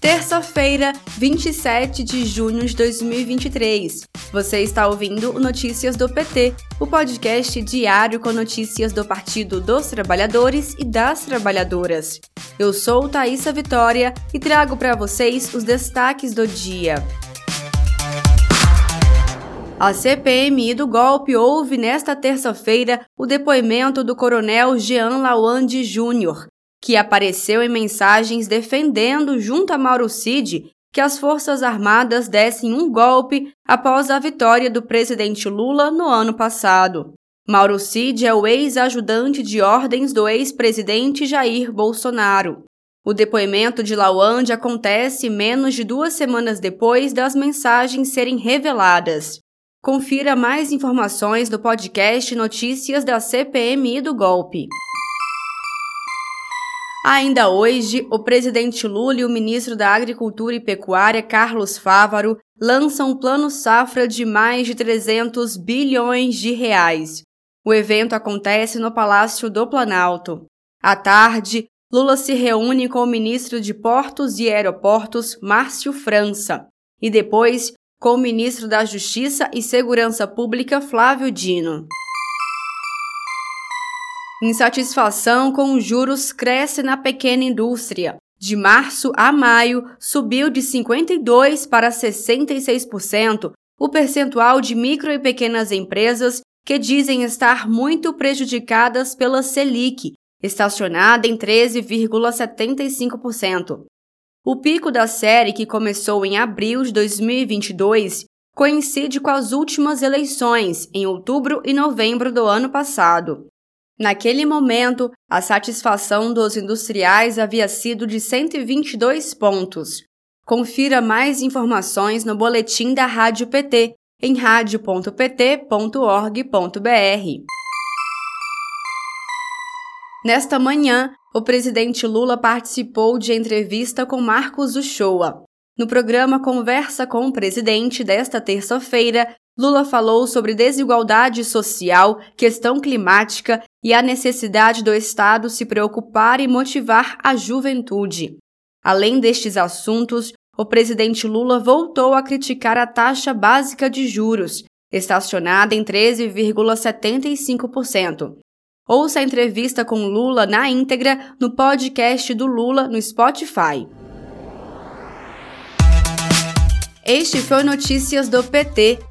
Terça-feira, 27 de junho de 2023. Você está ouvindo Notícias do PT, o podcast diário com notícias do Partido dos Trabalhadores e das Trabalhadoras. Eu sou Thaisa Vitória e trago para vocês os destaques do dia. A CPMI do golpe houve nesta terça-feira o depoimento do coronel Jean Lawande Júnior, que apareceu em mensagens defendendo, junto a Mauro Cid, que as Forças Armadas dessem um golpe após a vitória do presidente Lula no ano passado. Mauro Cid é o ex-ajudante de ordens do ex-presidente Jair Bolsonaro. O depoimento de Lawande acontece menos de duas semanas depois das mensagens serem reveladas. Confira mais informações no podcast Notícias da CPMI do Golpe. Ainda hoje, o presidente Lula e o ministro da Agricultura e Pecuária, Carlos Fávaro, lançam um plano safra de mais de 300 bilhões de reais. O evento acontece no Palácio do Planalto. À tarde, Lula se reúne com o ministro de Portos e Aeroportos, Márcio França, e depois com o ministro da Justiça e Segurança Pública, Flávio Dino. Insatisfação com os juros cresce na pequena indústria. De março a maio, subiu de 52% para 66% o percentual de micro e pequenas empresas que dizem estar muito prejudicadas pela Selic, estacionada em 13,75%. O pico da série, que começou em abril de 2022, coincide com as últimas eleições, em outubro e novembro do ano passado. Naquele momento, a satisfação dos industriais havia sido de 122 pontos. Confira mais informações no boletim da Rádio PT em radio.pt.org.br. Nesta manhã, o presidente Lula participou de entrevista com Marcos Uchoa. No programa Conversa com o Presidente desta terça-feira, Lula falou sobre desigualdade social, questão climática e a necessidade do Estado se preocupar e motivar a juventude. Além destes assuntos, o presidente Lula voltou a criticar a taxa básica de juros, estacionada em 13,75%. Ouça a entrevista com Lula na íntegra no podcast do Lula no Spotify. Este foi Notícias do PT.